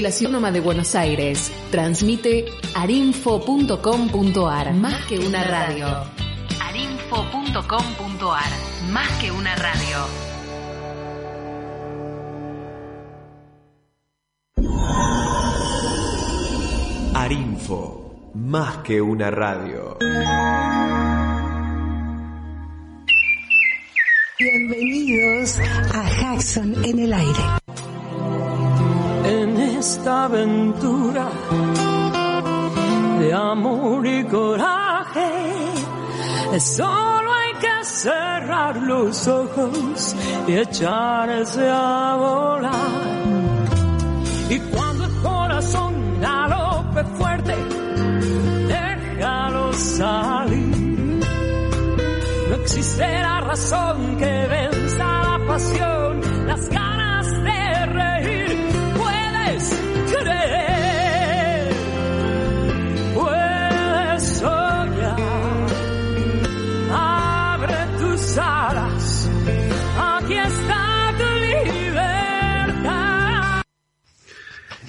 La Ciudad de Buenos Aires transmite arinfo.com.ar. Más que una radio. arinfo.com.ar. Más que una radio. Arinfo. Más que una radio. Bienvenidos a Jackson en el aire. Esta aventura de amor y coraje, solo hay que cerrar los ojos y echarse a volar. Y cuando el corazón galope fuerte, déjalo salir. No existe la razón que venza la pasión,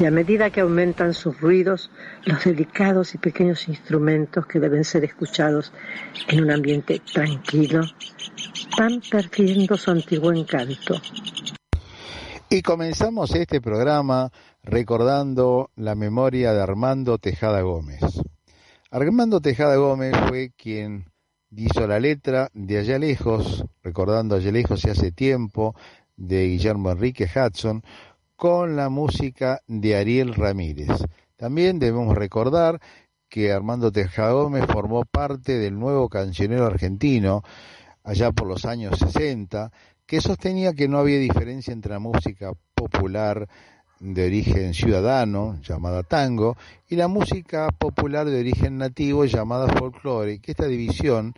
y a medida que aumentan sus ruidos, los delicados y pequeños instrumentos que deben ser escuchados en un ambiente tranquilo van perdiendo su antiguo encanto. Y comenzamos este programa recordando la memoria de Armando Tejada Gómez. Armando Tejada Gómez fue quien hizo la letra de Allá Lejos, recordando Allá Lejos y hace tiempo, de Guillermo Enrique Hudson, con la música de Ariel Ramírez. También debemos recordar que Armando Tejada Gómez formó parte del nuevo cancionero argentino allá por los años 60, que sostenía que no había diferencia entre la música popular de origen ciudadano, llamada tango, y la música popular de origen nativo, llamada folclore, que esta división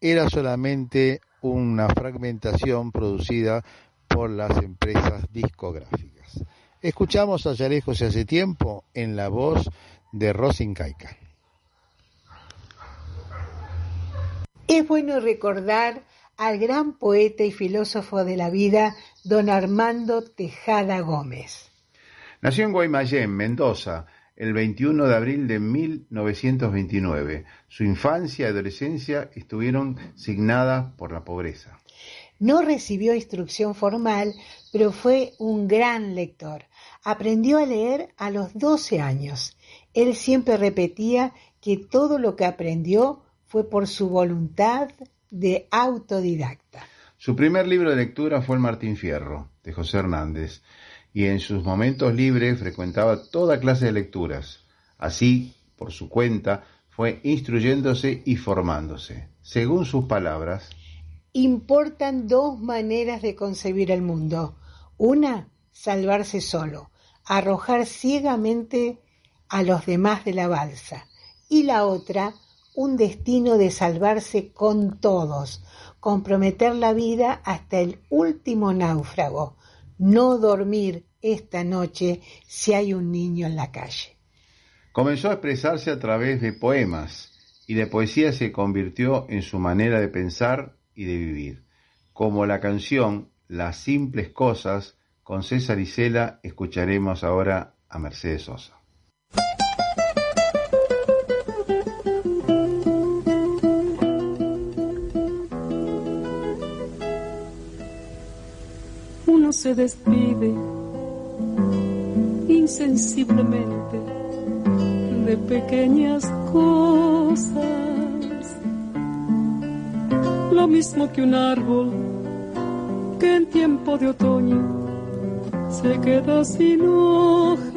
era solamente una fragmentación producida por las empresas discográficas. Escuchamos a Lejos y hace tiempo en la voz de Rosin Caica. Es bueno recordar al gran poeta y filósofo de la vida, don Armando Tejada Gómez. Nació en Guaymallén, Mendoza, el 21 de abril de 1929. Su infancia y adolescencia estuvieron signadas por la pobreza. No recibió instrucción formal, pero fue un gran lector. Aprendió a leer a los 12 años. Él siempre repetía que todo lo que aprendió fue por su voluntad de autodidacta. Su primer libro de lectura fue El Martín Fierro, de José Hernández, y en sus momentos libres frecuentaba toda clase de lecturas. Así, por su cuenta, fue instruyéndose y formándose. Según sus palabras, importan dos maneras de concebir el mundo. Una, salvarse solo, arrojar ciegamente a los demás de la balsa. Y la otra, un destino de salvarse con todos, comprometer la vida hasta el último náufrago, no dormir esta noche si hay un niño en la calle. Comenzó a expresarse a través de poemas y la poesía se convirtió en su manera de pensar y de vivir. Como la canción Las simples cosas con César Isela escucharemos ahora a Mercedes Sosa. Uno se despide insensiblemente de pequeñas cosas, lo mismo que un árbol que en tiempo de otoño se queda sin hojas.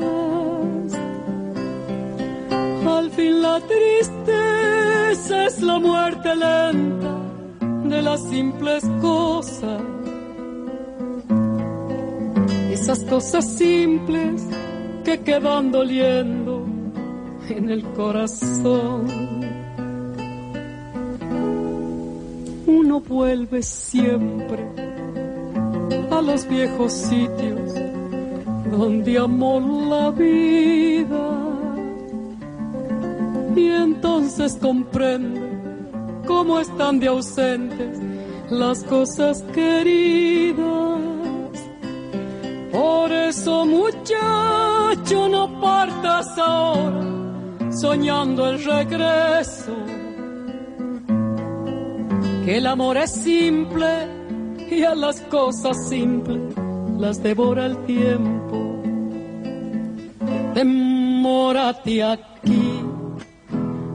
Al fin la tristeza es la muerte lenta de las simples cosas. Esas cosas simples que quedan doliendo en el corazón. Uno vuelve siempre a los viejos sitios donde amó la vida y entonces comprende cómo están de ausentes las cosas queridas. Por eso muchacho no partas ahora soñando el regreso, que el amor es simple y a las cosas simples las devora el tiempo. Demórate aquí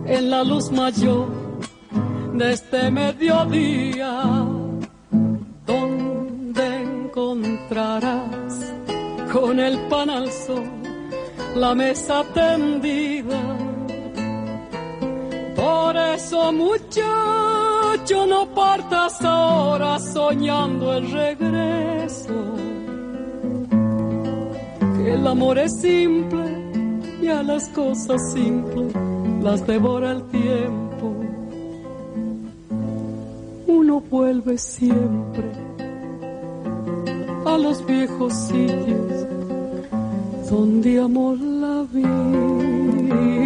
en la luz mayor de este mediodía, donde encontrarás con el pan al sol la mesa tendida. Por eso muchacho no partas ahora soñando el regreso. El amor es simple y a las cosas simples las devora el tiempo. Uno vuelve siempre a los viejos sitios donde amó la vida.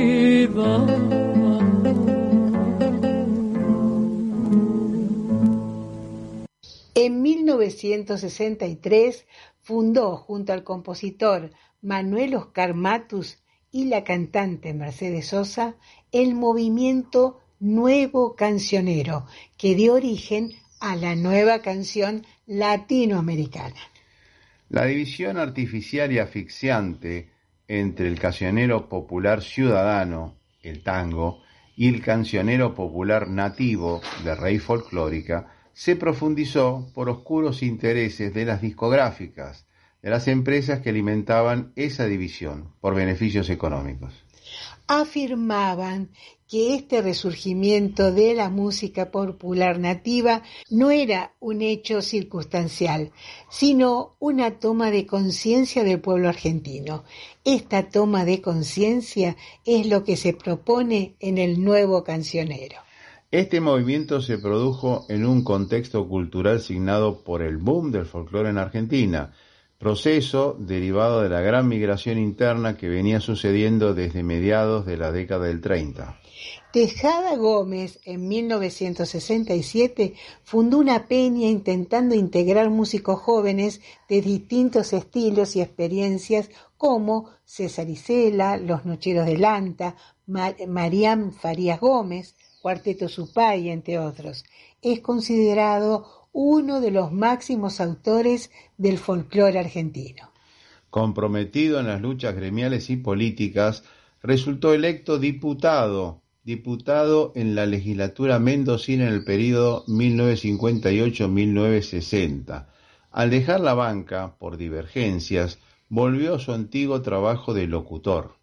En 1963 fundó junto al compositor Manuel Oscar Matus y la cantante Mercedes Sosa el movimiento Nuevo Cancionero, que dio origen a la nueva canción latinoamericana. La división artificial y asfixiante entre el cancionero popular ciudadano, el tango, y el cancionero popular nativo de raíz folclórica se profundizó por oscuros intereses de las discográficas, de las empresas que alimentaban esa división por beneficios económicos. Afirmaban que este resurgimiento de la música popular nativa no era un hecho circunstancial, sino una toma de conciencia del pueblo argentino. Esta toma de conciencia es lo que se propone en el nuevo cancionero. Este movimiento se produjo en un contexto cultural signado por el boom del folclore en Argentina, proceso derivado de la gran migración interna que venía sucediendo desde mediados de la década del 30. Tejada Gómez en 1967 fundó una peña intentando integrar músicos jóvenes de distintos estilos y experiencias como César Isela, Los Nocheros de Lanta, Mar Mariam Farías Gómez, Cuarteto Supay, entre otros. Es considerado uno de los máximos autores del folclore argentino. Comprometido en las luchas gremiales y políticas, resultó electo diputado, diputado en la legislatura mendocina en el periodo 1958-1960. Al dejar la banca por divergencias, volvió a su antiguo trabajo de locutor.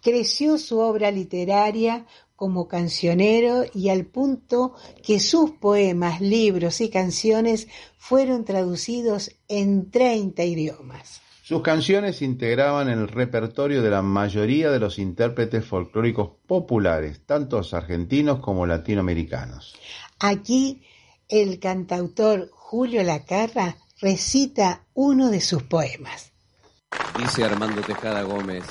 Creció su obra literaria como cancionero y al punto que sus poemas, libros y canciones fueron traducidos en 30 idiomas. Sus canciones se integraban el repertorio de la mayoría de los intérpretes folclóricos populares, tanto argentinos como latinoamericanos. Aquí el cantautor Julio Lacarra recita uno de sus poemas. Dice Armando Tejada Gómez,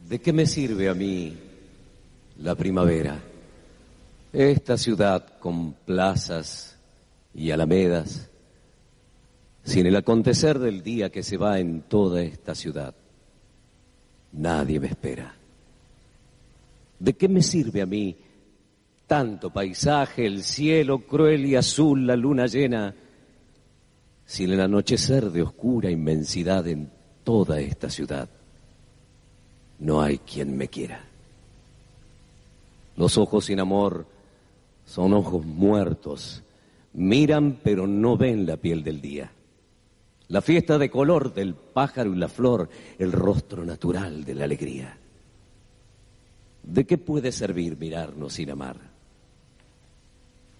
¿de qué me sirve a mí la primavera? Esta ciudad con plazas y alamedas, sin el acontecer del día que se va en toda esta ciudad, nadie me espera. ¿De qué me sirve a mí tanto paisaje, el cielo cruel y azul, la luna llena, sin el anochecer de oscura inmensidad en toda esta ciudad, no hay quien me quiera. Los ojos sin amor son ojos muertos, miran pero no ven la piel del día. La fiesta de color del pájaro y la flor, el rostro natural de la alegría. ¿De qué puede servir mirarnos sin amar?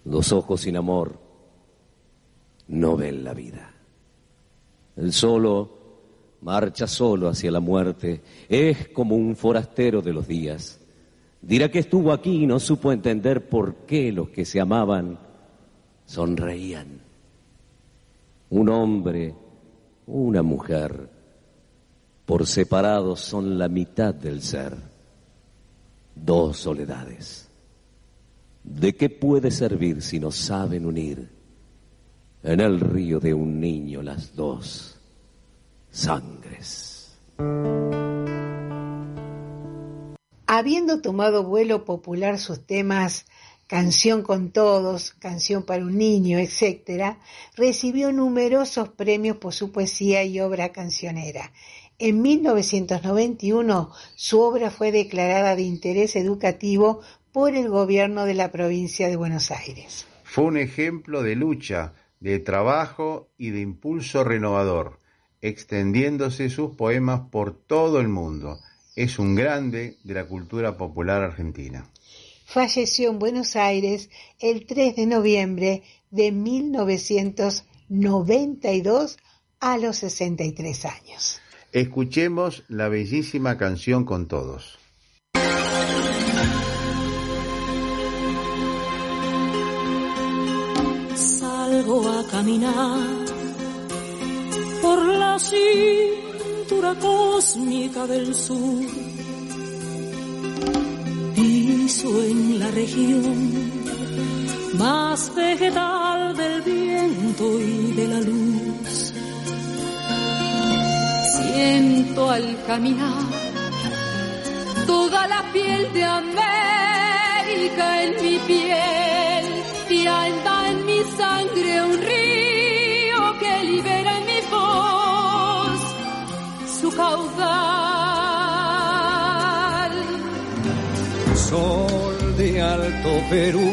Los ojos sin amor no ven la vida. El solo marcha solo hacia la muerte, es como un forastero de los días. Dirá que estuvo aquí y no supo entender por qué los que se amaban sonreían. Un hombre, una mujer, por separado son la mitad del ser, dos soledades. ¿De qué puede servir si no saben unir en el río de un niño las dos sangres? Habiendo tomado vuelo popular sus temas Canción con Todos, Canción para un Niño, etc., recibió numerosos premios por su poesía y obra cancionera. En 1991 su obra fue declarada de interés educativo por el gobierno de la provincia de Buenos Aires. Fue un ejemplo de lucha, de trabajo y de impulso renovador, extendiéndose sus poemas por todo el mundo. Es un grande de la cultura popular argentina. Falleció en Buenos Aires el 3 de noviembre de 1992 a los 63 años. Escuchemos la bellísima canción con todos. a caminar por la cintura cósmica del sur. Piso en la región más vegetal del viento y de la luz. Siento al caminar toda la piel de América en mi piel y anda en mi sangre un río Sol de Alto Perú,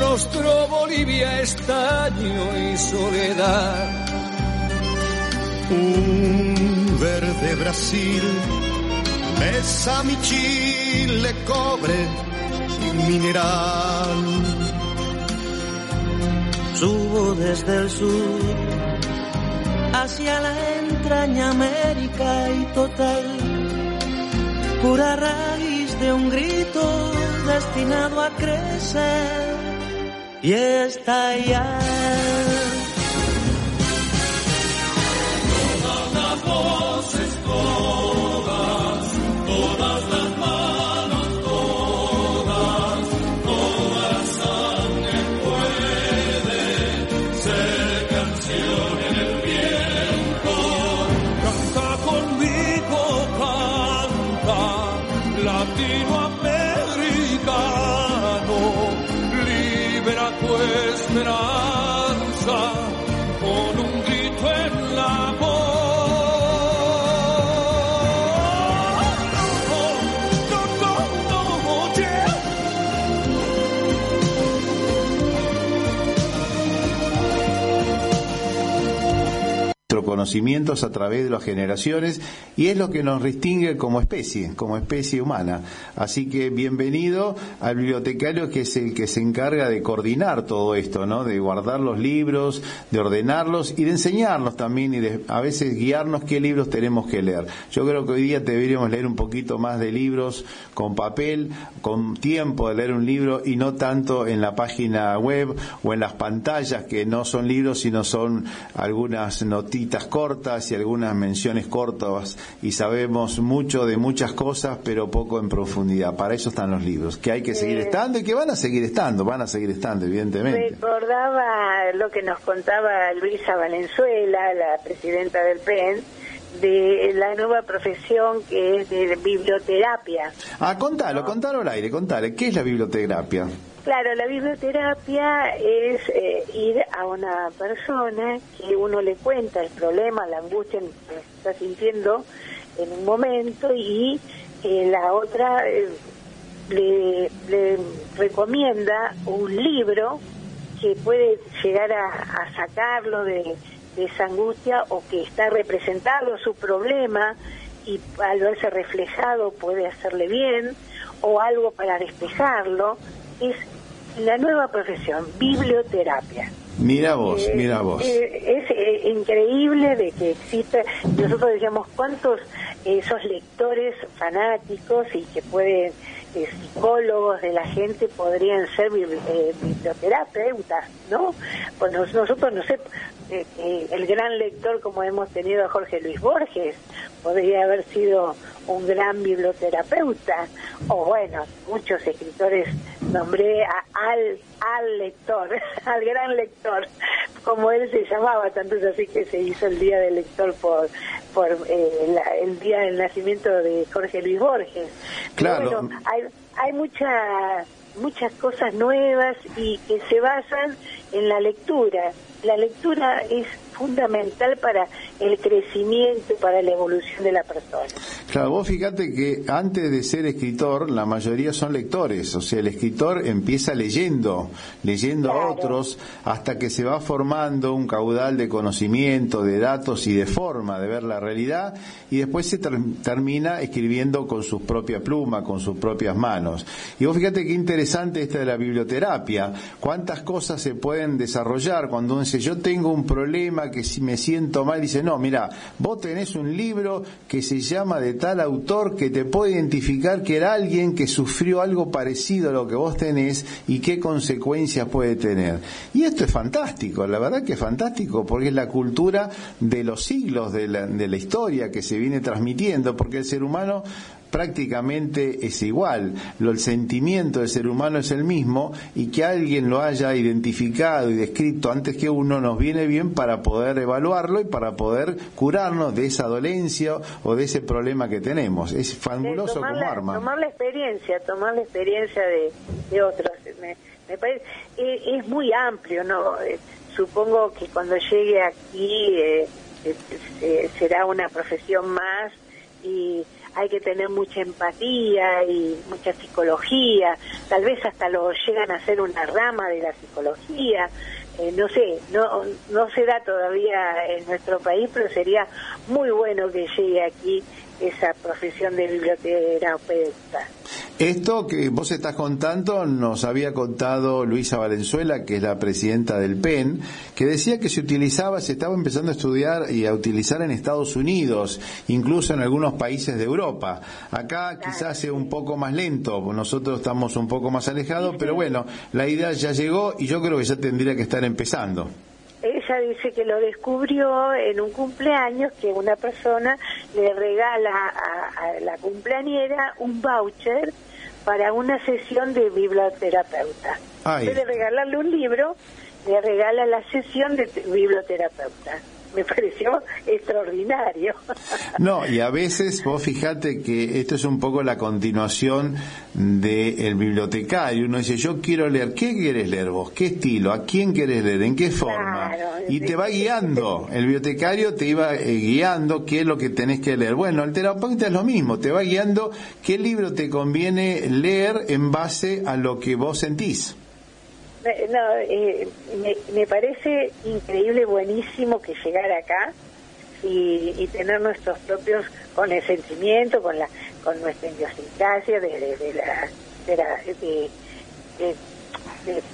rostro Bolivia, estaño y soledad. Un verde Brasil, besa mi chile, cobre mineral Subo desde el sur hacia la entraña América y total, pura de un grito destinado a crecer y estallar. conocimientos a través de las generaciones y es lo que nos distingue como especie, como especie humana. Así que bienvenido al bibliotecario que es el que se encarga de coordinar todo esto, ¿no? De guardar los libros, de ordenarlos y de enseñarnos también y de a veces guiarnos qué libros tenemos que leer. Yo creo que hoy día deberíamos leer un poquito más de libros con papel, con tiempo de leer un libro y no tanto en la página web o en las pantallas que no son libros sino son algunas notitas cortas y algunas menciones cortas y sabemos mucho de muchas cosas pero poco en profundidad. Para eso están los libros, que hay que seguir estando y que van a seguir estando, van a seguir estando evidentemente. Recordaba lo que nos contaba Luisa Valenzuela, la presidenta del PEN, de la nueva profesión que es de biblioterapia. Ah, contalo, contalo al aire, contale, ¿qué es la biblioterapia? Claro, la biblioterapia es eh, ir a una persona que uno le cuenta el problema, la angustia que está sintiendo en un momento y eh, la otra eh, le, recomienda un libro que puede llegar a, sacarlo de, esa angustia o que está representando su problema y al verse reflejado puede hacerle bien o algo para despejarlo. Es la nueva profesión, biblioterapia. Mira vos, eh, mira vos. Eh, es eh, increíble de que existe, nosotros decíamos, ¿cuántos esos lectores fanáticos y que pueden, psicólogos de la gente podrían ser biblioterapeutas, ¿no? Pues nosotros, no sé, el gran lector como hemos tenido a Jorge Luis Borges, podría haber sido un gran biblioterapeuta, o bueno, muchos escritores nombré a, al, al lector, al gran lector, como él se llamaba, tanto es así que se hizo el Día del Lector por, por eh, la, el Día del Nacimiento de Jorge Luis Borges. Claro. Bueno, hay, hay muchas muchas cosas nuevas y que se basan en la lectura. La lectura es fundamental para el crecimiento, para la evolución de la persona. Claro, vos fíjate que antes de ser escritor, la mayoría son lectores, o sea, el escritor empieza leyendo, leyendo claro. a otros, hasta que se va formando un caudal de conocimiento, de datos y de forma de ver la realidad, y después se ter termina escribiendo con su propia pluma, con sus propias manos. Y vos fíjate qué interesante esta de la biblioterapia, cuántas cosas se pueden desarrollar cuando uno dice, yo tengo un problema, que si me siento mal, dice, no, mira, vos tenés un libro que se llama de tal autor que te puede identificar que era alguien que sufrió algo parecido a lo que vos tenés y qué consecuencias puede tener. Y esto es fantástico, la verdad que es fantástico porque es la cultura de los siglos de la, de la historia que se viene transmitiendo, porque el ser humano prácticamente es igual. Lo, el sentimiento del ser humano es el mismo y que alguien lo haya identificado y descrito antes que uno nos viene bien para poder evaluarlo y para poder curarnos de esa dolencia o de ese problema que tenemos. Es fabuloso tomar como la, arma. Tomar la experiencia, tomar la experiencia de, de otros. Me, me parece, es, es, muy amplio, ¿no? Eh, supongo que cuando llegue aquí eh, eh, será una profesión más y hay que tener mucha empatía y mucha psicología, tal vez hasta lo llegan a ser una rama de la psicología, eh, no sé, no, no se da todavía en nuestro país, pero sería muy bueno que llegue aquí esa profesión de biblioterapeuta. Esto que vos estás contando nos había contado Luisa Valenzuela, que es la presidenta del PEN, que decía que se utilizaba, se estaba empezando a estudiar y a utilizar en Estados Unidos, incluso en algunos países de Europa. Acá quizás sea un poco más lento, nosotros estamos un poco más alejados, pero bueno, la idea ya llegó y yo creo que ya tendría que estar empezando ella dice que lo descubrió en un cumpleaños que una persona le regala a, a la cumpleañera un voucher para una sesión de biblioterapeuta. En vez de regalarle un libro, le regala la sesión de biblioterapeuta. Me pareció extraordinario. No, y a veces vos fijate que esto es un poco la continuación del de bibliotecario. Uno dice, yo quiero leer, ¿qué quieres leer vos? ¿Qué estilo? ¿A quién quieres leer? ¿En qué forma? Claro, y te va guiando. El bibliotecario te iba eh, guiando qué es lo que tenés que leer. Bueno, el terapeuta es lo mismo, te va guiando qué libro te conviene leer en base a lo que vos sentís. No, eh, me, me, parece increíble, buenísimo que llegara acá, y, y tener nuestros propios, con el sentimiento, con la con nuestra idiosincrasia de, de, de la... De, la- de- de-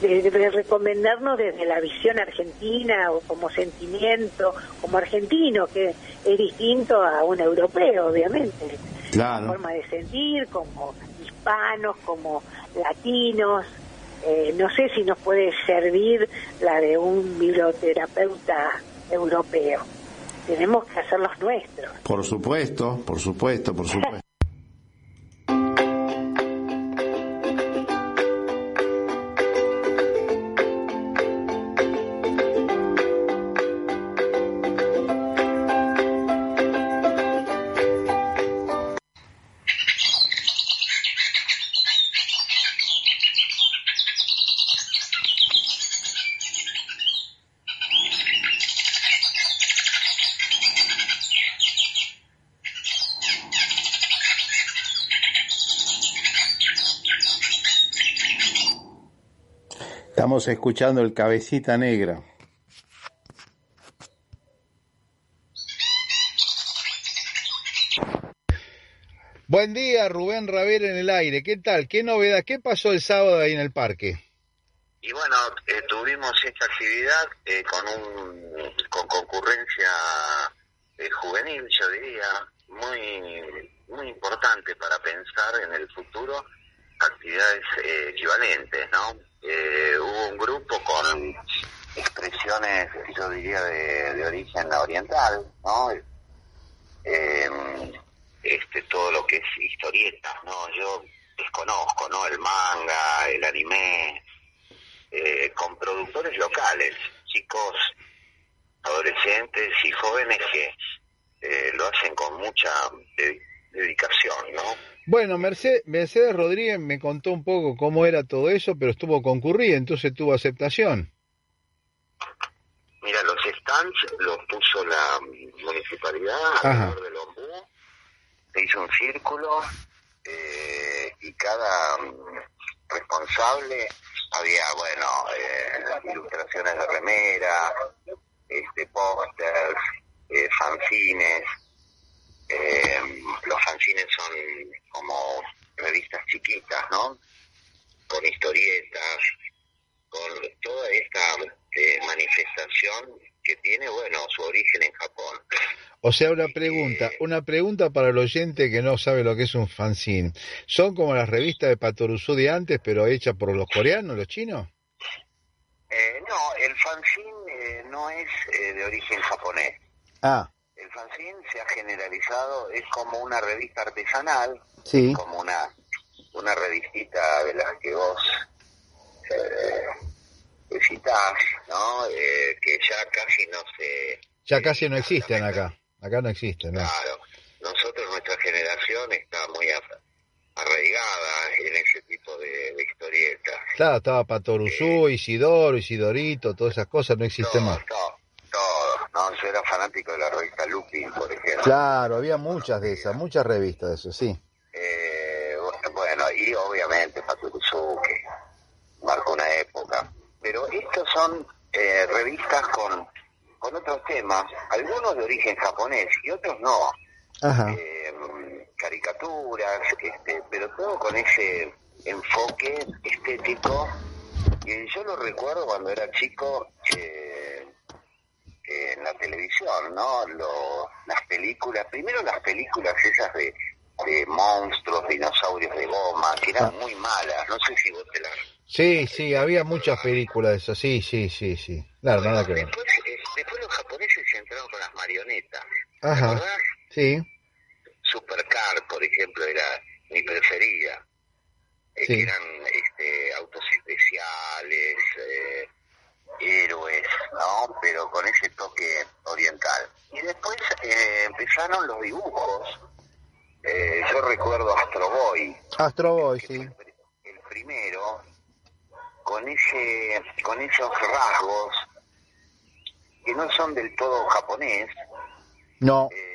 de- de recomendarnos desde la visión argentina o como sentimiento, como argentino, que es distinto a un europeo, obviamente. Claro. Forma de sentir, como hispanos, como latinos. Eh, no sé si nos puede servir la de un biblioterapeuta europeo. Tenemos que hacer los nuestros. Por supuesto, por supuesto, por supuesto. Estamos escuchando el cabecita negra. Buen día, Rubén Raver en el aire. ¿Qué tal? ¿Qué novedad? ¿Qué pasó el sábado ahí en el parque? Y bueno, eh, tuvimos esta actividad eh, con un con concurrencia eh, juvenil, yo diría, muy muy importante para pensar en el futuro actividades eh, equivalentes, ¿no? Eh, hubo un grupo con expresiones, yo diría, de, de origen oriental, ¿no? Eh, este todo lo que es historietas, ¿no? Yo desconozco, ¿no? El manga, el anime, eh, con productores locales, chicos, adolescentes y jóvenes que eh, lo hacen con mucha de- dedicación, ¿no? Bueno, Mercedes, Mercedes Rodríguez me contó un poco cómo era todo eso, pero estuvo concurrida, entonces tuvo aceptación. Mira, los stands los puso la municipalidad alrededor del ombú, se hizo un círculo eh, y cada mm, responsable había, bueno, eh, ilustraciones de remera, este pósters, eh, fanzines. Eh, los fanzines son como revistas chiquitas, ¿no? Con historietas, con toda esta eh, manifestación que tiene, bueno, su origen en Japón. O sea, una pregunta, una pregunta para el oyente que no sabe lo que es un fanzine. ¿Son como las revistas de Patoruzú de antes, pero hechas por los coreanos, los chinos? Eh, no, el fanzine eh, no es eh, de origen japonés. Ah, fanzine se ha generalizado, es como una revista artesanal, Sí. como una una revistita de las que vos eh, citás, ¿no? Eh, que ya casi no se... ya casi no existen acá. Acá no existen, ¿no? Claro, nosotros, nuestra generación está muy ar- arraigada en ese tipo de, de historietas. Claro, estaba Patoruzú, Isidoro, Isidorito, todas esas cosas no existen más. Todo, todo. No, yo era fanático de la revista Lupin, por ejemplo. Claro, había muchas de esas, muchas revistas de eso, sí. Eh, bueno, y obviamente Paturuzú, que marcó una época. Pero estos son eh, revistas con, con otros temas, algunos de origen japonés y otros no. Ajá. Eh, caricaturas, este, pero todo con ese enfoque estético. Y yo lo recuerdo cuando era chico eh, eh, en la televisión, ¿no? Lo- las películas, primero las películas esas de, de monstruos, dinosaurios de goma, que eran muy malas, no sé si vos te las... Sí, sí, había muchas películas de eso, sí, sí, sí, sí. Claro, nada que ver. Después, eh, después los japoneses entraron con las marionetas. ¿Te Ajá. Sí, Supercar, por ejemplo, era mi preferida. Eh, Sí. que eran este, autos especiales, eh, héroes, ¿no? Pero con ese toque oriental. Y después eh, empezaron los dibujos. Eh, yo recuerdo Astro Boy, Astro Boy, sí. el primero, con ese, con esos rasgos que no son del todo japonés, No, eh,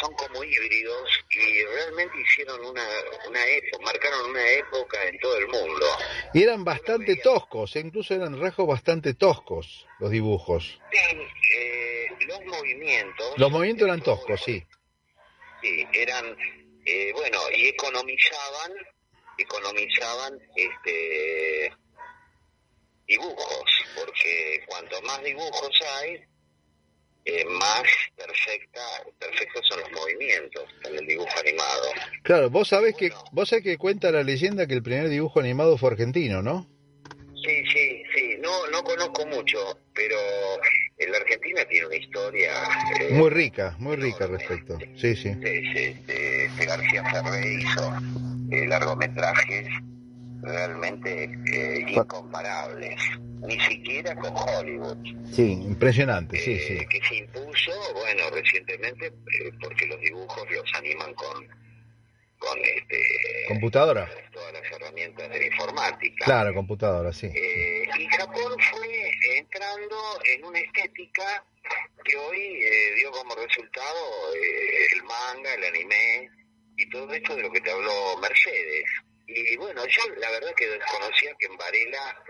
son como híbridos y realmente hicieron una, una época, marcaron una época en todo el mundo. y eran bastante toscos, e incluso eran rasgos bastante toscos los dibujos. Sí, eh, lo los movimientos... Los movimientos eran toscos, sí. Sí, eran, eh, bueno, y economizaban, economizaban este dibujos, porque cuanto más dibujos hay, eh, más perfecta, perfectos son los movimientos en el dibujo animado. Claro, vos sabés que vos sabés que cuenta la leyenda que el primer dibujo animado fue argentino, ¿no? Sí, sí, sí. No, no conozco mucho, pero la Argentina tiene una historia eh, Muy rica, muy rica al respecto. Sí, sí. de, de- de- de García Ferré hizo eh, largometrajes realmente eh, incomparables, ni siquiera con Hollywood. Sí, impresionante, sí, sí. eh, que se impuso, bueno, recientemente, eh, porque los dibujos los animan con, con este, Computadora. todas las herramientas de la informática. Claro, computadora, sí. Eh, y Japón fue entrando en una estética que hoy eh, dio como resultado eh, el manga, el anime y todo esto de lo que te habló Mercedes. Y bueno, yo la verdad que desconocía que en Varela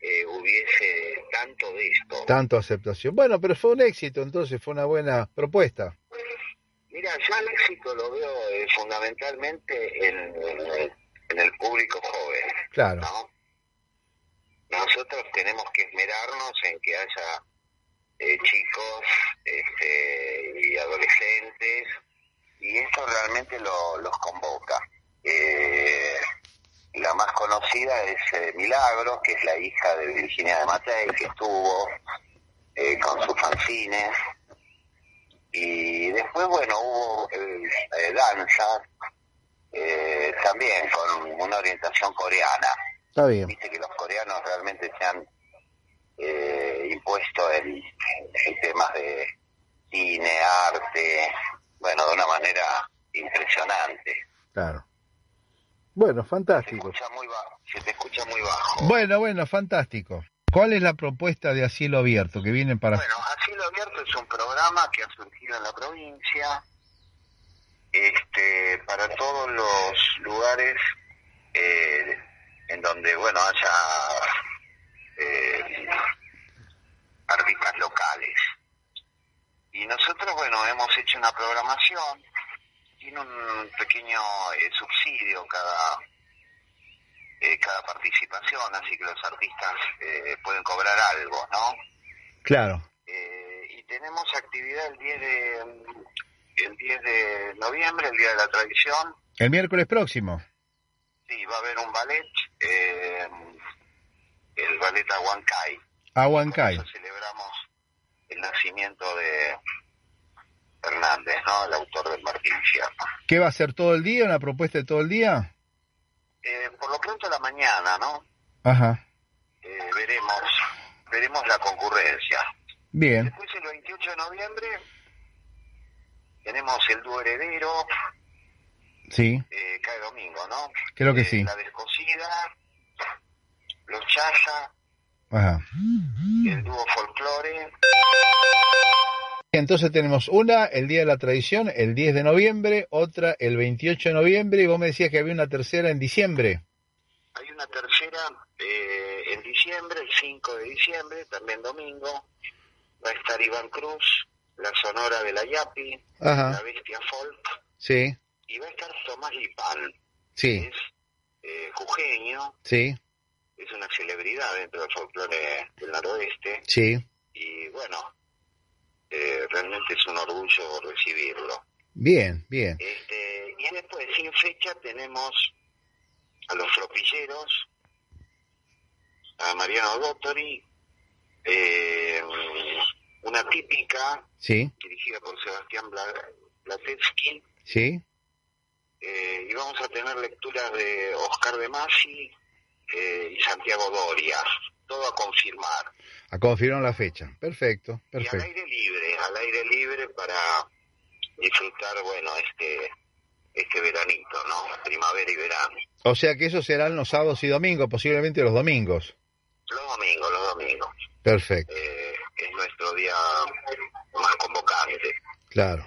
eh, hubiese tanto de esto. Tanto aceptación. Bueno, pero fue un éxito, entonces fue una buena propuesta. Mira, yo el éxito lo veo eh, fundamentalmente en, en- en el público joven. Claro. ¿no? Nosotros tenemos que esmerarnos en que haya eh, chicos este, y adolescentes y esto realmente lo- los convoca. Eh, la más conocida es eh, Milagros, que es la hija de Virginia de Matei, que estuvo eh, con sus fanzines. Y después, bueno, hubo eh, eh, danza, eh, también con una orientación coreana. Está bien. Viste que los coreanos realmente se han eh, impuesto en, en temas de cine, arte, bueno, de una manera impresionante. Claro. Bueno, fantástico. Escucha muy ba- se te escucha muy bajo. Bueno, bueno, fantástico. ¿Cuál es la propuesta de Asilo Abierto que vienen para... Bueno, Asilo Abierto es un programa que ha surgido en la provincia este, para todos los lugares eh, en donde, bueno, haya eh, artistas locales. Y nosotros, bueno, hemos hecho una programación, tiene un pequeño eh, subsidio cada eh, cada participación, así que los artistas eh, pueden cobrar algo, ¿no? Claro. Eh, y tenemos actividad el 10 de el 10 de noviembre, el día de la tradición. El miércoles próximo. Sí, va a haber un ballet, eh, el ballet Aguancay. Aguancay. Celebramos el nacimiento de Hernández, ¿no? El autor del Martín Fierro. ¿Qué va a ser todo el día? ¿Una propuesta de todo el día? Eh, por lo pronto la mañana, ¿no? Ajá. Eh, veremos veremos la concurrencia. Bien. Después el 28 de noviembre tenemos el dúo heredero, Sí. eh, cae domingo, ¿no? Creo que Eh, sí. La descosida, los chaya, Ajá. el dúo folclore, Entonces tenemos una el Día de la Tradición, el 10 de noviembre, otra el 28 de noviembre y vos me decías que había una tercera en diciembre. hay una tercera eh, en diciembre, el 5 de diciembre, también domingo, va a estar Iván Cruz, la Sonora de la Yapi, Ajá. la Bestia Folk, Sí, y va a estar Tomás Lipán, sí, eh, jujeño, sí, es una celebridad dentro del folclore del noroeste, sí. y bueno, eh, realmente es un orgullo recibirlo. Bien, bien. Este, y después, sin fecha, tenemos a los tropilleros, a Mariano Dottori, eh, una típica Sí, dirigida por Sebastián Bla- Blatetsky, sí. eh, y vamos a tener lecturas de Oscar de Masi eh, y Santiago Doria, todo a confirmar. A confirmar la fecha. Perfecto, Y al perfecto. aire libre, al aire libre para disfrutar, bueno, este este veranito, ¿no? Primavera y verano. O sea que eso serán los sábados y domingos, posiblemente los domingos. Los domingos, los domingos. Perfecto, Eh, es nuestro día más convocante. claro.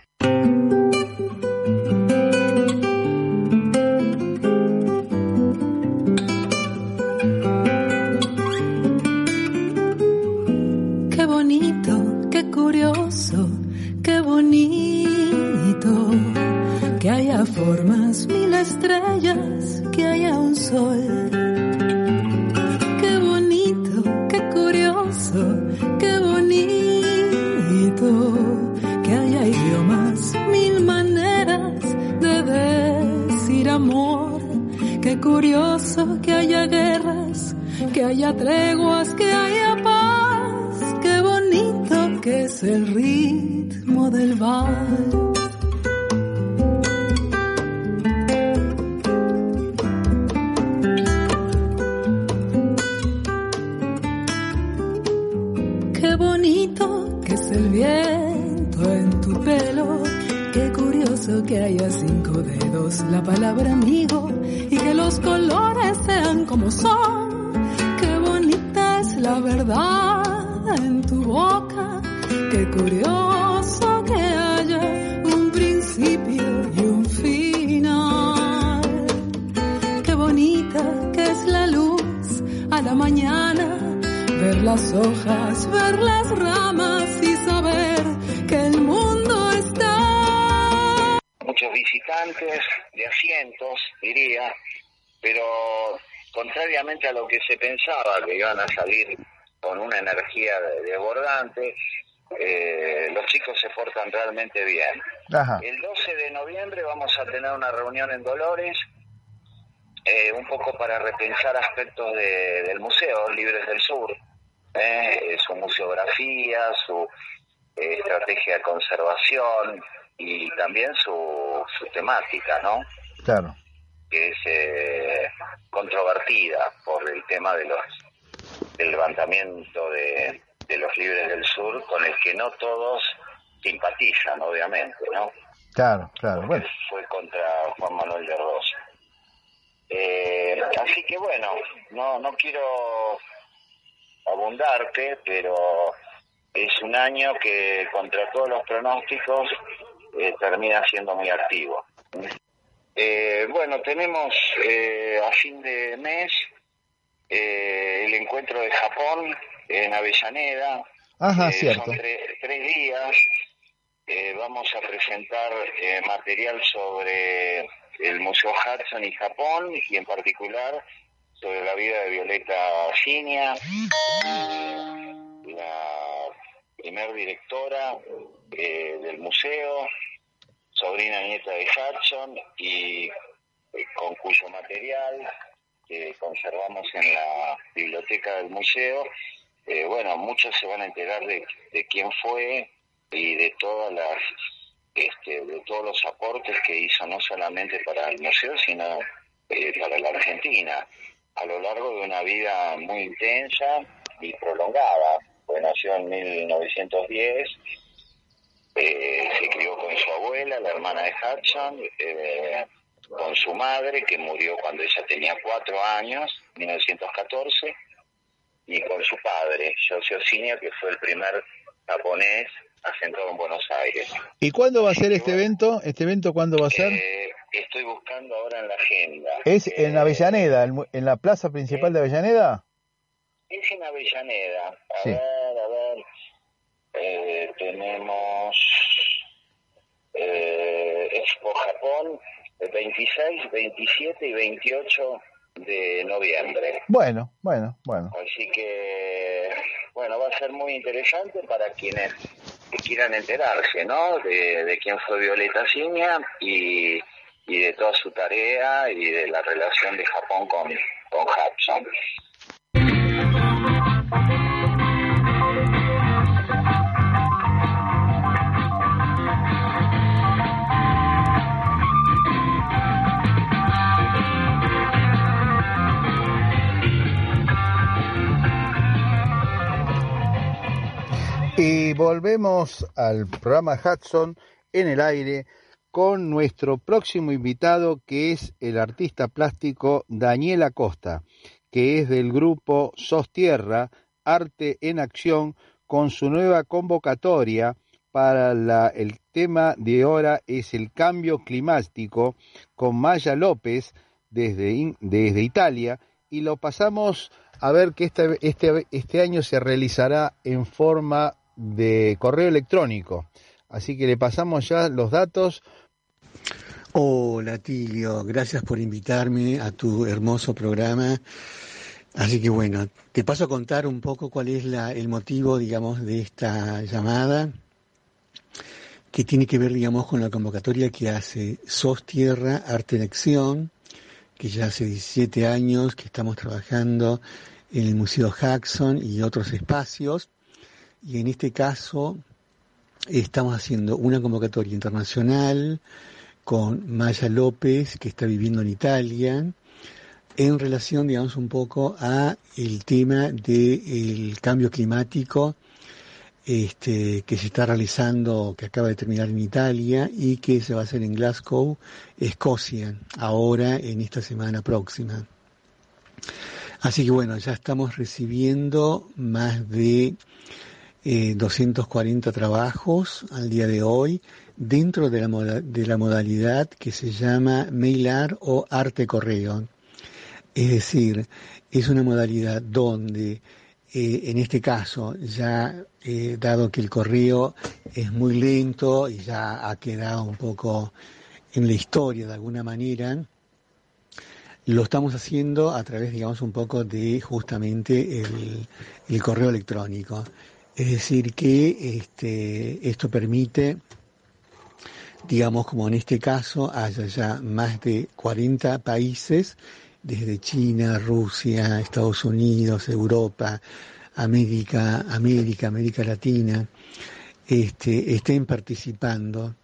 Eh, un poco para repensar aspectos de- del museo Libres del Sur, eh, su museografía, su eh, estrategia de conservación y también su, su temática, ¿no? Claro. que es eh, controvertida por el tema de los del levantamiento de, de los libres del sur con el que no todos simpatizan obviamente no Claro, claro. Bueno, fue contra Juan Manuel de Rosa Eh, así que bueno no no quiero abundarte pero es un año que contra todos los pronósticos eh, termina siendo muy activo eh, bueno, tenemos eh, a fin de mes eh, el encuentro de Japón en Avellaneda. Ajá, Eh, cierto. Son tre- tres días. Eh, vamos a presentar eh, material sobre el Museo Hudson y Japón y en particular sobre la vida de Violeta Cinia, la primer directora eh, del museo, sobrina nieta de Hudson y eh, con cuyo material que conservamos en la biblioteca del museo, eh, bueno, muchos se van a enterar de quién fue y de todas las este, de todos los aportes que hizo no solamente para el museo sino eh, para la Argentina a lo largo de una vida muy intensa y prolongada. Pues nació en 1910 eh, se crió con su abuela, la hermana de Hudson, eh, con su madre, que murió cuando ella tenía cuatro años, 1914, y con su padre, José Osinio, que fue el primer japonés asentado en Buenos Aires. ¿y cuándo va a ser este evento? ¿Este evento cuándo va a ser? Eh, estoy buscando ahora en la agenda. ¿Es Eh, en Avellaneda, en la plaza principal de Avellaneda? Es en Avellaneda. A Sí. ver, a ver. Eh, tenemos eh, Expo Japón el 26, 27 y 28 de noviembre. Bueno, bueno, bueno. Así que, bueno, va a ser muy interesante para quienes quieran enterarse, ¿no? De, de quién fue Violeta Ciña y, y de toda su tarea y de la relación de Japón con, con Hudson. Y volvemos al programa Hudson en el aire con nuestro próximo invitado que es el artista plástico Daniel Acosta, que es del grupo Sos Tierra, Arte en Acción, con su nueva convocatoria para la, el tema de ahora es el cambio climático con Maya López desde, desde Italia y lo pasamos a ver que este, este, este año se realizará en forma de correo electrónico. Así que le pasamos ya los datos. Hola Tilio, gracias por invitarme a tu hermoso programa. Así que bueno, te paso a contar un poco cuál es la, el motivo, digamos, de esta llamada, que tiene que ver, digamos, con la convocatoria que hace SOS Tierra Arte en Acción, que ya hace 17 años que estamos trabajando en el Museo Jackson y otros espacios, y en este caso estamos haciendo una convocatoria internacional con Maya López, que está viviendo en Italia, en relación, digamos, un poco a el tema del cambio climático este, que se está realizando, que acaba de terminar en Italia y que se va a hacer en Glasgow, Escocia, ahora en esta semana próxima. Así que bueno, ya estamos recibiendo más de 240 eh, trabajos al día de hoy dentro de la, de la modalidad que se llama mailar o arte correo. Es decir, es una modalidad donde eh, en este caso, ya eh, dado que el correo es muy lento y ya ha quedado un poco en la historia de alguna manera, lo estamos haciendo a través, digamos, un poco de justamente el correo electrónico. Es decir, que este, esto permite, digamos, como en este caso, haya ya más de 40 países, desde China, Rusia, Estados Unidos, Europa, América, América, América Latina, este, estén participando.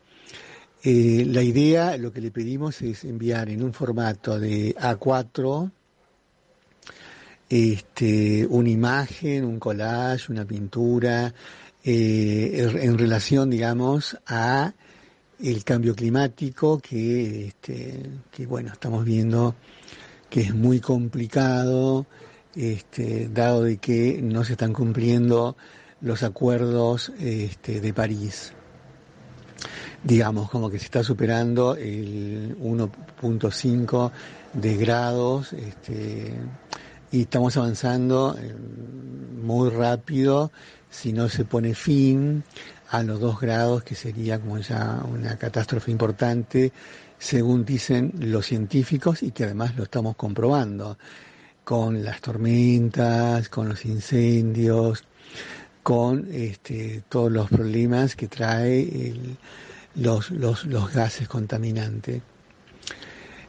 Eh, la idea, lo que le pedimos es enviar en un formato de A4, este, una imagen, un collage, una pintura, eh, en relación, digamos, a el cambio climático que, este, que bueno, estamos viendo que es muy complicado, este, dado de que no se están cumpliendo los acuerdos este, de París. Digamos, como que se está superando el 1.5 de grados, y estamos avanzando eh, muy rápido si no se pone fin a los dos grados, que sería como ya una catástrofe importante, según dicen los científicos y que además lo estamos comprobando con las tormentas, con los incendios, con este, todos los problemas que trae los, los, los, gases contaminantes.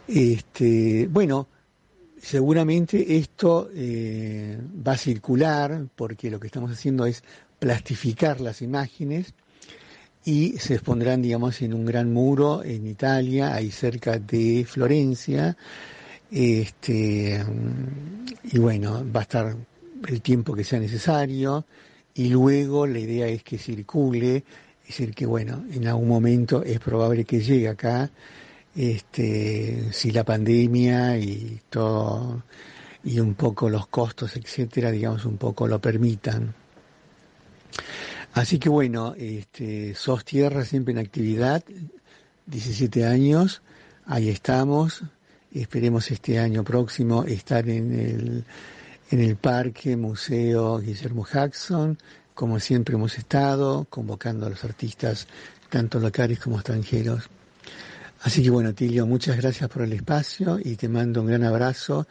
Este, bueno, Seguramente esto eh, va a circular porque lo que estamos haciendo es plastificar las imágenes y se expondrán, digamos, en un gran muro en Italia, ahí cerca de Florencia. Este, y bueno, va a estar el tiempo que sea necesario y luego la idea es que circule, es decir, que bueno, en algún momento es probable que llegue acá este, si la pandemia y todo y un poco los costos, etcétera, digamos un poco lo permitan. Así que bueno, este, SOS Tierra siempre en actividad, 17 años, ahí estamos, esperemos este año próximo estar en el, en el Parque Museo Guillermo Jackson, como siempre hemos estado, convocando a los artistas, tanto locales como extranjeros. Así que bueno, Tilio, muchas gracias por el espacio y te mando un gran abrazo.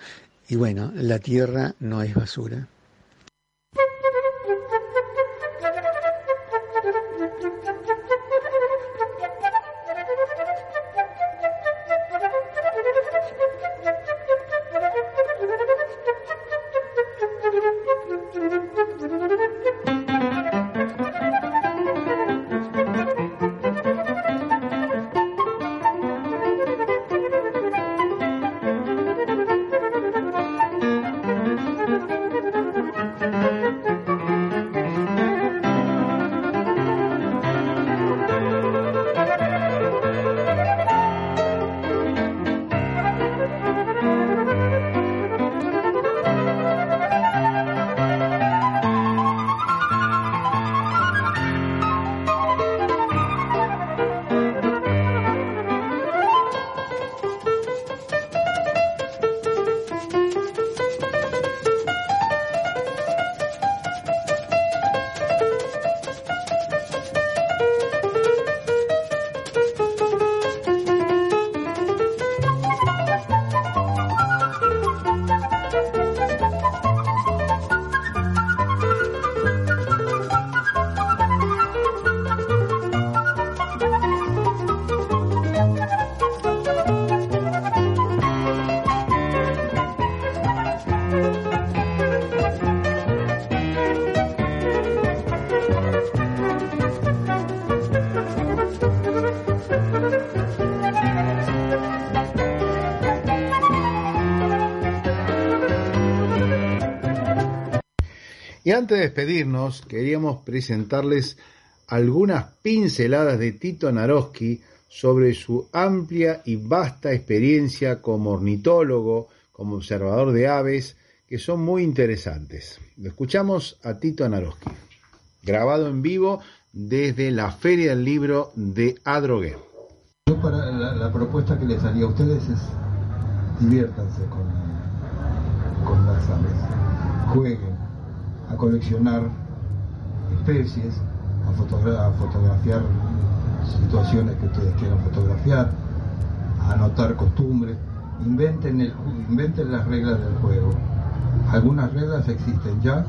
Y bueno, la tierra no es basura. Y antes de despedirnos, queríamos presentarles algunas pinceladas de Tito Naroski sobre su amplia y vasta experiencia como ornitólogo, como observador de aves, que son muy interesantes. Lo escuchamos a Tito Naroski, grabado en vivo desde la Feria del Libro de Adrogué. Yo para la, propuesta que les haría a ustedes es diviértanse con, con las aves, jueguen a coleccionar especies, a, fotogra a fotografiar situaciones que ustedes quieran fotografiar, a anotar costumbres, inventen, las reglas del juego. Algunas reglas existen ya,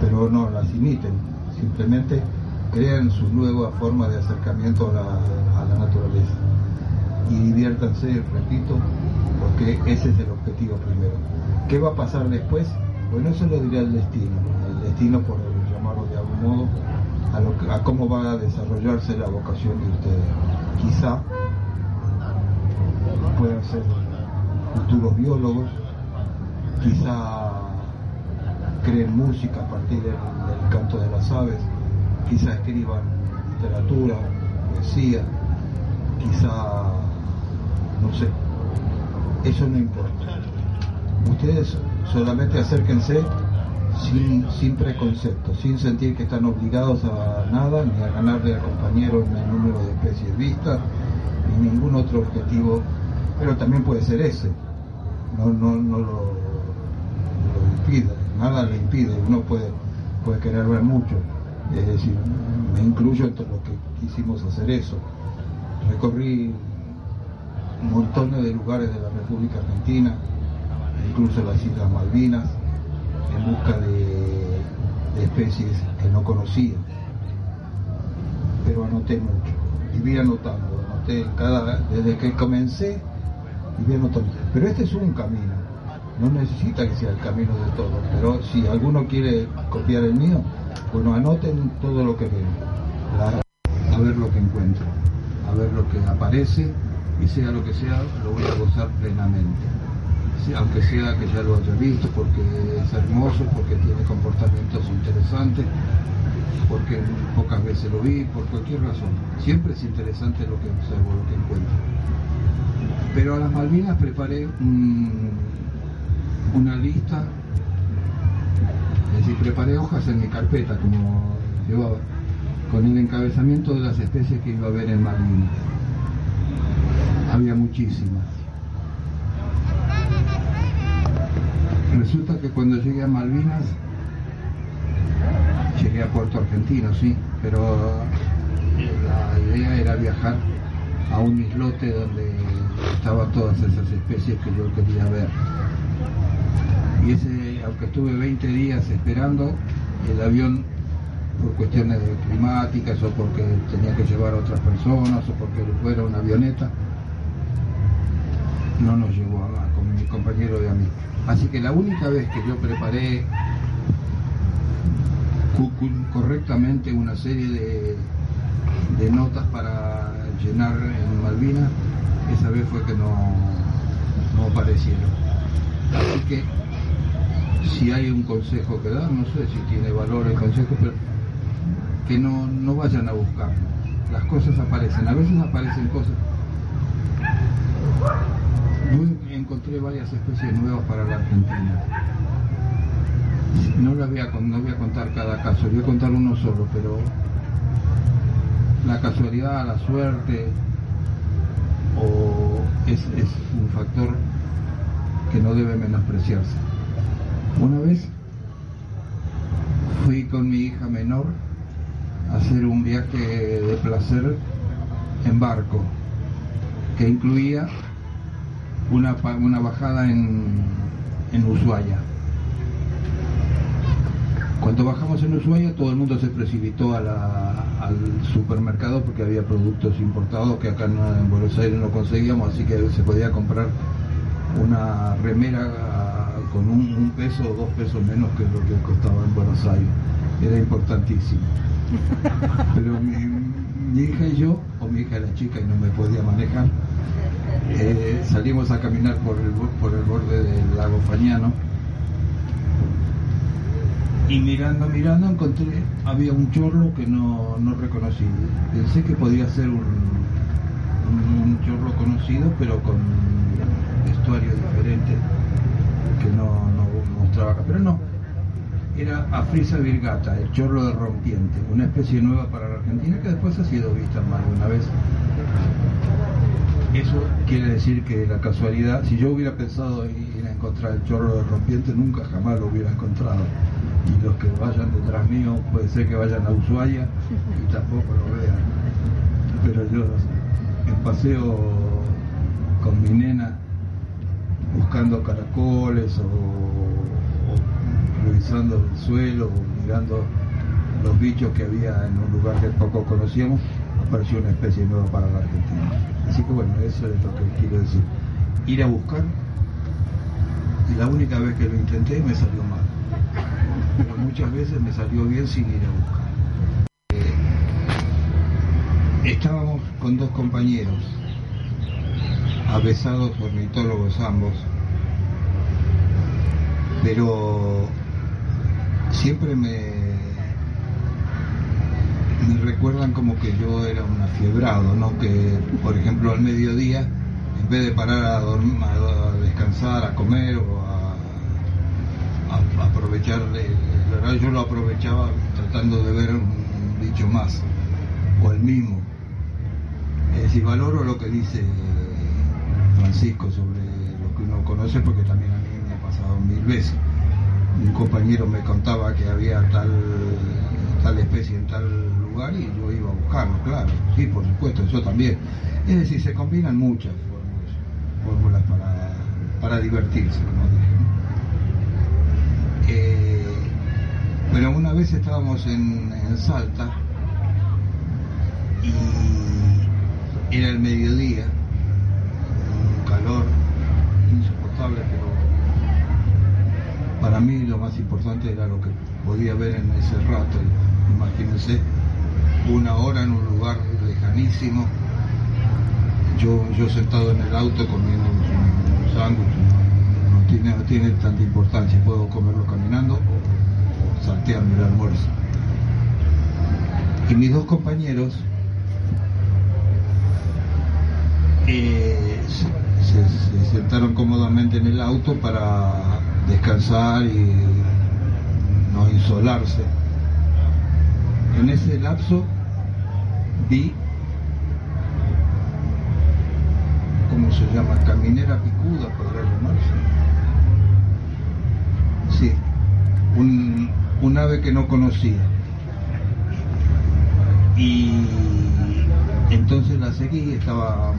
pero no las imiten, simplemente crean su nueva forma de acercamiento a la naturaleza. Y diviértanse, repito, porque ese es el objetivo primero. ¿Qué va a pasar después? Bueno, eso lo dirá el destino. El destino, por llamarlo de algún modo, a, cómo va a desarrollarse la vocación de ustedes. Quizá puedan ser futuros biólogos, quizá creen música a partir del, del canto de las aves, quizá escriban literatura, poesía, quizá, no sé, eso no importa. Ustedes solamente acérquense sin, sin preconceptos, sin sentir que están obligados a nada, ni a ganarle al compañero en el número de especies vistas, ni ningún otro objetivo, pero también puede ser ese, no, no, no lo, lo impide, nada le impide, uno puede, puede querer ver mucho, es decir, me incluyo entre los que quisimos hacer eso. Recorrí montones de lugares de la República Argentina, incluso las Islas Malvinas, en busca de, especies que no conocía. Pero anoté mucho, viví anotando, anoté cada, desde que comencé, viví anotando. Pero este es un camino, no necesita que sea el camino de todos, pero si alguno quiere copiar el mío, bueno, anoten todo lo que ven, a ver lo que encuentro, a ver lo que aparece y sea lo que sea, lo voy a gozar plenamente. Aunque sea que ya lo haya visto, porque es hermoso, porque tiene comportamientos interesantes, porque pocas veces lo vi, por cualquier razón. Siempre es interesante lo que observo, lo que encuentro. Pero a las Malvinas preparé un, una lista, es decir, preparé hojas en mi carpeta, como llevaba, con el encabezamiento de las especies que iba a ver en Malvinas había muchísimas. Resulta que cuando llegué a Malvinas, llegué a Puerto Argentino, sí, pero la idea era viajar a un islote donde estaban todas esas especies que yo quería ver. Y ese, aunque estuve 20 días esperando, el avión por cuestiones climáticas o porque tenía que llevar a otras personas o porque fuera una avioneta, no nos llevó a, con mi compañero y a mí. Así que la única vez que yo preparé correctamente una serie de, de notas para llenar en Malvinas, esa vez fue que no, no aparecieron. Así que si hay un consejo que dar, no sé si tiene valor el consejo, pero que no, no vayan a buscarlo. Las cosas aparecen, a veces aparecen cosas encontré varias especies nuevas para la Argentina. No, voy a, no voy a contar cada caso, voy a contar uno solo, pero la casualidad, la suerte, o es, es un factor que no debe menospreciarse. Una vez fui con mi hija menor a hacer un viaje de placer en barco, que incluía una, una bajada en, en Ushuaia. Cuando bajamos en Ushuaia todo el mundo se precipitó a la, al supermercado porque había productos importados que acá en, en Buenos Aires no conseguíamos, así que se podía comprar una remera con un, un, peso o dos pesos menos que lo que costaba en Buenos Aires. Era importantísimo. Pero mi, mi hija y yo, o mi hija era chica y no me podía manejar, eh, salimos a caminar por el, por el borde del lago Fañano Y mirando, mirando, encontré, había un chorro que no, no reconocí. Pensé que podía ser un, chorro conocido, pero con vestuario diferente que no, no mostraba acá. Pero no, era Afrisa virgata, el chorro de rompiente, una especie nueva para la Argentina que después ha sido vista más de una vez. Eso quiere decir que la casualidad, si yo hubiera pensado ir a encontrar el chorro de rompiente, nunca jamás lo hubiera encontrado. Y los que vayan detrás mío puede ser que vayan a Ushuaia y tampoco lo vean. Pero yo en paseo con mi nena buscando caracoles o revisando el suelo, mirando los bichos que había en un lugar que poco conocíamos, apareció una especie nueva para la Argentina. Así que bueno, eso es lo que quiero decir. Ir a buscar, y la única vez que lo intenté me salió mal. Pero muchas veces me salió bien sin ir a buscar. Eh, estábamos con dos compañeros, avesados ornitólogos ambos, pero siempre me, me recuerdan como que yo era un afiebrado, ¿no? Que, por ejemplo, al mediodía, en vez de parar a, dormir, a descansar, a comer o a, aprovechar el, horario, yo lo aprovechaba tratando de ver un, bicho más, o el mismo. Es decir, valoro lo que dice Francisco sobre lo que uno conoce, porque también a mí me ha pasado mil veces un compañero me contaba que había tal, tal especie en tal lugar y yo iba a buscarlo, claro, sí, por supuesto, eso también. Es decir, se combinan muchas fórmulas, para, divertirse, como dije. Eh, pero una vez estábamos en, en Salta y era el mediodía, un calor insoportable, pero para mí lo más importante era lo que podía ver en ese rato. Imagínense, una hora en un lugar lejanísimo, yo, yo sentado en el auto comiendo un, sándwich, no, tiene, tiene tanta importancia, puedo comerlo caminando o, saltearme el almuerzo. Y mis dos compañeros eh, se sentaron cómodamente en el auto para descansar y no insolarse. En ese lapso vi, ¿cómo se llama? Caminera picuda, podría llamarse. Sí, un, ave que no conocía. Y entonces la seguí, estaba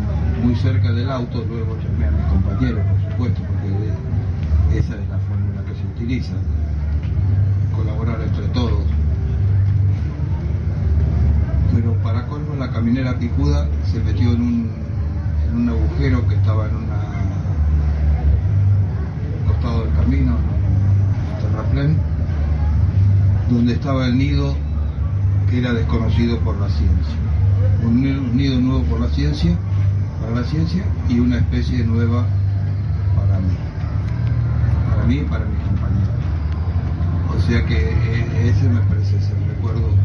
muy cerca del auto, luego llamé a mis compañeros, por supuesto, porque esa es la utiliza, colaborar entre todos. Pero para colmo la caminera picuda se metió en un, en un agujero que estaba en una costado del camino, en terraplén, donde estaba el nido que era desconocido por la ciencia. Un nido nuevo por la ciencia, para la ciencia, y una especie nueva para mí. Para mí y para mis compañeros. O sea que eh, ese me parece el recuerdo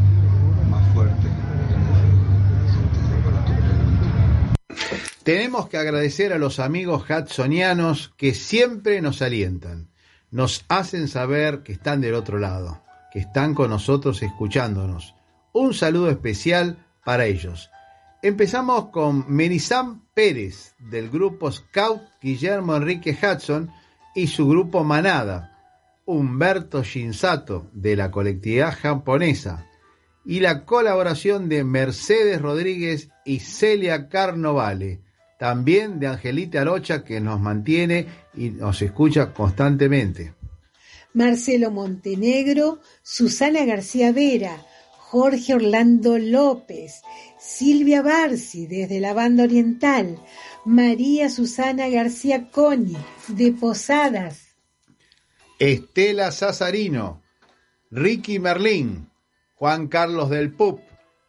Tenemos que agradecer a los amigos hudsonianos que siempre nos alientan, nos hacen saber que están del otro lado, que están con nosotros escuchándonos. Un saludo especial para ellos. Empezamos con Merizam Pérez del grupo Scout Guillermo Enrique Hudson y su grupo Manada, Humberto Shinsato de la colectividad japonesa y la colaboración de Mercedes Rodríguez y Celia Carnovale, también de Angelita Arocha que nos mantiene y nos escucha constantemente. Marcelo Montenegro, Susana García Vera, Jorge Orlando López, Silvia Barsi desde la banda oriental, María Susana García Coni de Posadas, Estela Sazarino, Ricky Merlín, Juan Carlos del Pup,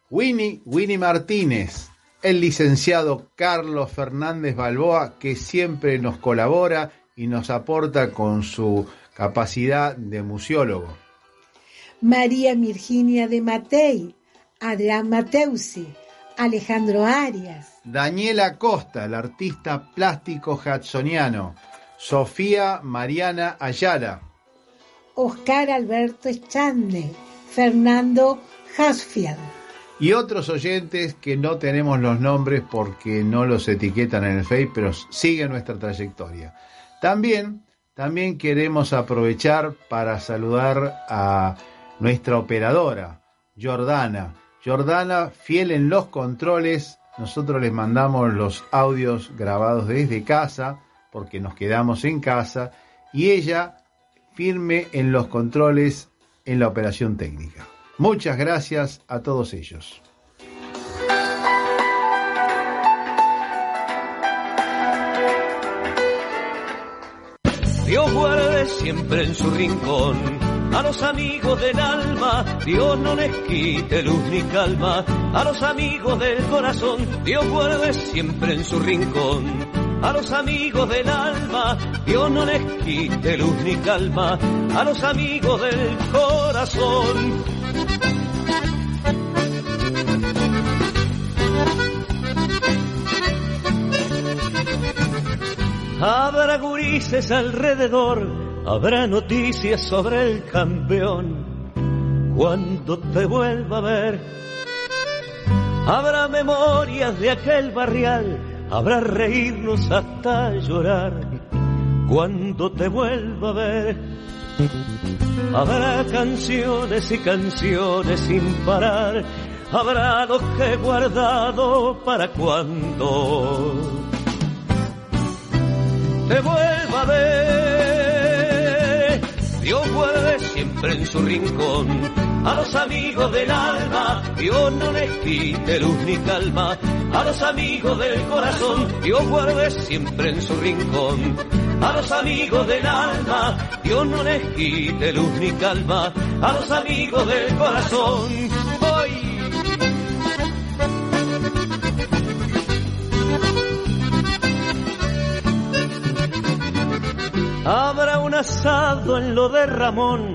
Winnie Winnie Martínez, el licenciado Carlos Fernández Balboa, que siempre nos colabora y nos aporta con su capacidad de museólogo. María Virginia de Matei, Adrián Mateusi, Alejandro Arias, Daniela Costa, el artista plástico hudsoniano, Sofía Mariana Ayala, Oscar Alberto Echande, Fernando Hasfield, y otros oyentes que no tenemos los nombres porque no los etiquetan en el Face, pero siguen nuestra trayectoria. También, también queremos aprovechar para saludar a nuestra operadora, Jordana. Jordana, fiel en los controles, nosotros les mandamos los audios grabados desde casa, porque nos quedamos en casa, y ella firme en los controles en la operación técnica. Muchas gracias a todos ellos. Dios guarde siempre en su rincón a los amigos del alma, Dios no les quite luz ni calma, a los amigos del corazón, Dios guarde siempre en su rincón. A los amigos del alma, Dios no les quite luz ni calma, a los amigos del corazón. Habrá gurises alrededor, habrá noticias sobre el campeón cuando te vuelva a ver. Habrá memorias de aquel barrial, habrá reírnos hasta llorar cuando te vuelva a ver. Habrá canciones y canciones sin parar, habrá lo que guardado para cuando te vuelva a ver. Dios siempre en su rincón a los amigos del alma, Dios no les quite luz ni calma, a los amigos del corazón, Dios guarde siempre en su rincón. A los amigos del alma, Dios no les quite luz ni calma, a los amigos del corazón. Hoy Habrá un asado en lo de Ramón,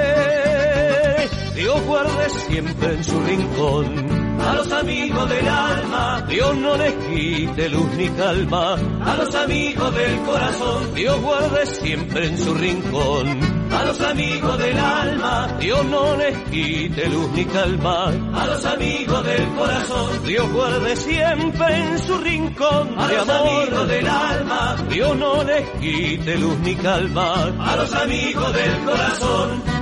Dios guarde siempre en su rincón a los amigos del alma, Dios no les quite luz ni calma. A los amigos del corazón, Dios guarde siempre en su rincón. A los amigos del alma, Dios no les quite luz ni calma. A los amigos del corazón, Dios guarde siempre en su rincón. A los amigos del alma, Dios no les quite luz ni calma. A los amigos del corazón.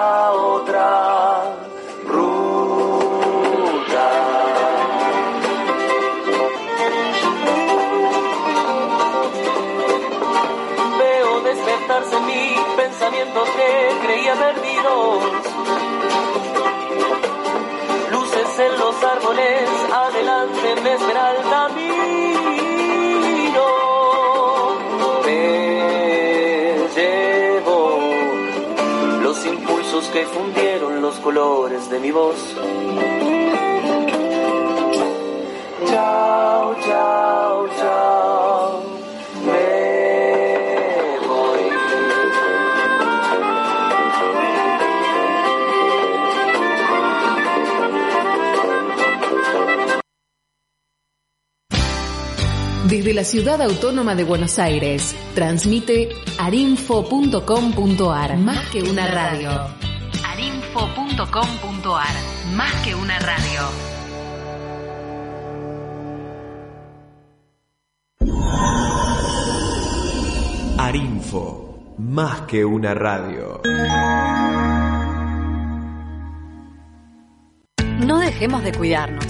Luces en los árboles, adelante me espera el camino. Me llevo los impulsos que fundieron los colores de mi voz. Chao, Desde la Ciudad Autónoma de Buenos Aires, transmite arinfo.com.ar. Más que una radio. Arinfo arinfo.com.ar. Más que una radio. Arinfo, más que una radio. No dejemos de cuidarnos.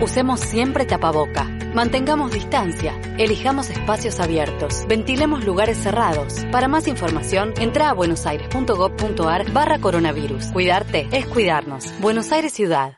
Usemos siempre tapaboca. Mantengamos distancia. Elijamos espacios abiertos. Ventilemos lugares cerrados. Para más información, entra a buenosaires.gov.ar barra coronavirus. Cuidarte es cuidarnos. Buenos Aires Ciudad.